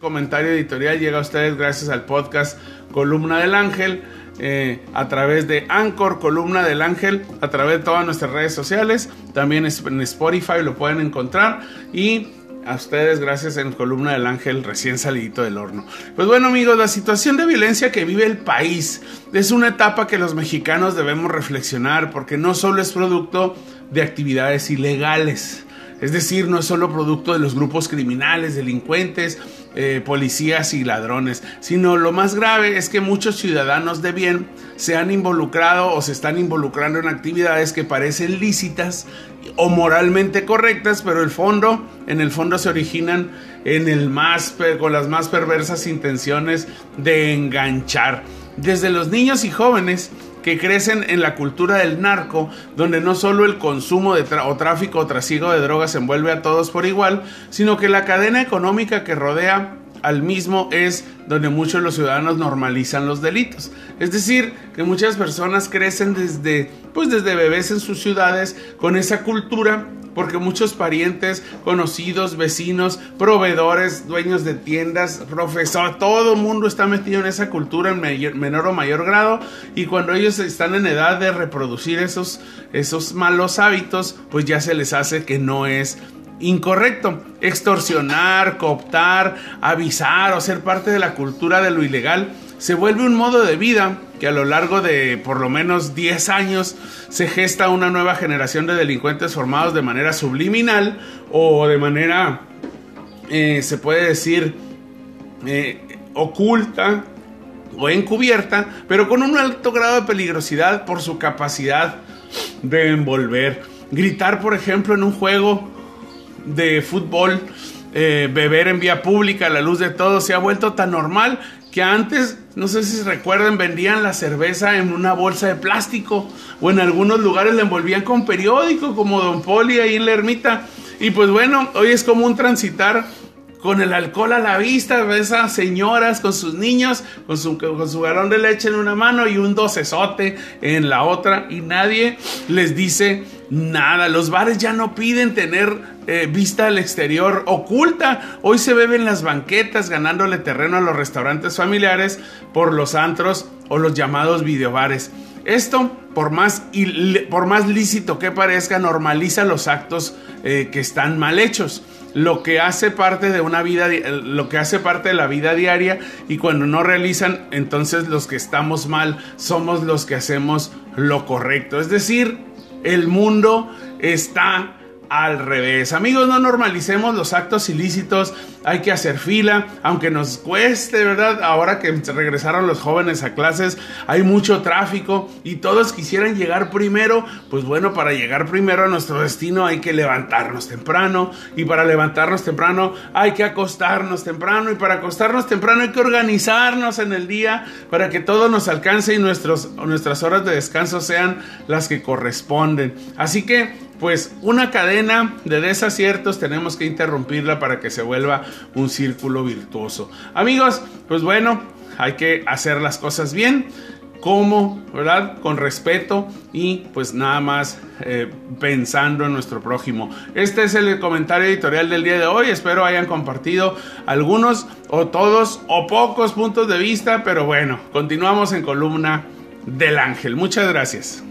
comentario editorial llega a ustedes gracias al podcast Columna del Ángel. Eh, a través de Anchor, Columna del Ángel, a través de todas nuestras redes sociales, también en Spotify lo pueden encontrar y a ustedes gracias en Columna del Ángel recién salidito del horno. Pues bueno amigos, la situación de violencia que vive el país es una etapa que los mexicanos debemos reflexionar porque no solo es producto de actividades ilegales, es decir, no es solo producto de los grupos criminales, delincuentes, eh, policías y ladrones, sino lo más grave es que muchos ciudadanos de bien se han involucrado o se están involucrando en actividades que parecen lícitas o moralmente correctas, pero el fondo, en el fondo se originan en el más con las más perversas intenciones de enganchar. Desde los niños y jóvenes que crecen en la cultura del narco, donde no solo el consumo de o tráfico o trasiego de drogas envuelve a todos por igual, sino que la cadena económica que rodea al mismo es donde muchos de los ciudadanos normalizan los delitos. Es decir, que muchas personas crecen desde, pues desde bebés en sus ciudades con esa cultura porque muchos parientes, conocidos, vecinos, proveedores, dueños de tiendas, profesor, todo el mundo está metido en esa cultura en menor o mayor grado y cuando ellos están en edad de reproducir esos, esos malos hábitos, pues ya se les hace que no es incorrecto. Extorsionar, cooptar, avisar o ser parte de la cultura de lo ilegal se vuelve un modo de vida que a lo largo de por lo menos 10 años se gesta una nueva generación de delincuentes formados de manera subliminal o de manera, eh, se puede decir, eh, oculta o encubierta, pero con un alto grado de peligrosidad por su capacidad de envolver. Gritar, por ejemplo, en un juego de fútbol, eh, beber en vía pública a la luz de todo, se ha vuelto tan normal que antes, no sé si se recuerdan, vendían la cerveza en una bolsa de plástico o en algunos lugares la envolvían con periódico como Don Poli ahí en la ermita. Y pues bueno, hoy es común transitar con el alcohol a la vista, ves a señoras con sus niños, con su, con galón de leche en una mano y un docesote en la otra y nadie les dice nada. Los bares ya no piden tener eh, vista al exterior oculta. Hoy se beben las banquetas ganándole terreno a los restaurantes familiares por los antros o los llamados videobares. Esto, por más, por más lícito que parezca, normaliza los actos eh, que están mal hechos lo que hace parte de una vida, lo que hace parte de la vida diaria y cuando no realizan, entonces los que estamos mal somos los que hacemos lo correcto. Es decir, el mundo está al revés. Amigos, no normalicemos los actos ilícitos, hay que hacer fila, aunque nos cueste, ¿verdad? Ahora que regresaron los jóvenes a clases, hay mucho tráfico y todos quisieran llegar primero, pues bueno, para llegar primero a nuestro destino hay que levantarnos temprano y para levantarnos temprano hay que acostarnos temprano y para acostarnos temprano hay que organizarnos en el día para que todo nos alcance y nuestros, nuestras horas de descanso sean las que corresponden. Así que pues una cadena de desaciertos tenemos que interrumpirla para que se vuelva un círculo virtuoso. Amigos, pues bueno, hay que hacer las cosas bien. como, ¿verdad? Con respeto y pues nada más eh, pensando en nuestro prójimo. Este es el comentario editorial del día de hoy. Espero hayan compartido algunos o todos o pocos puntos de vista, pero bueno, continuamos en columna del ángel. Muchas gracias.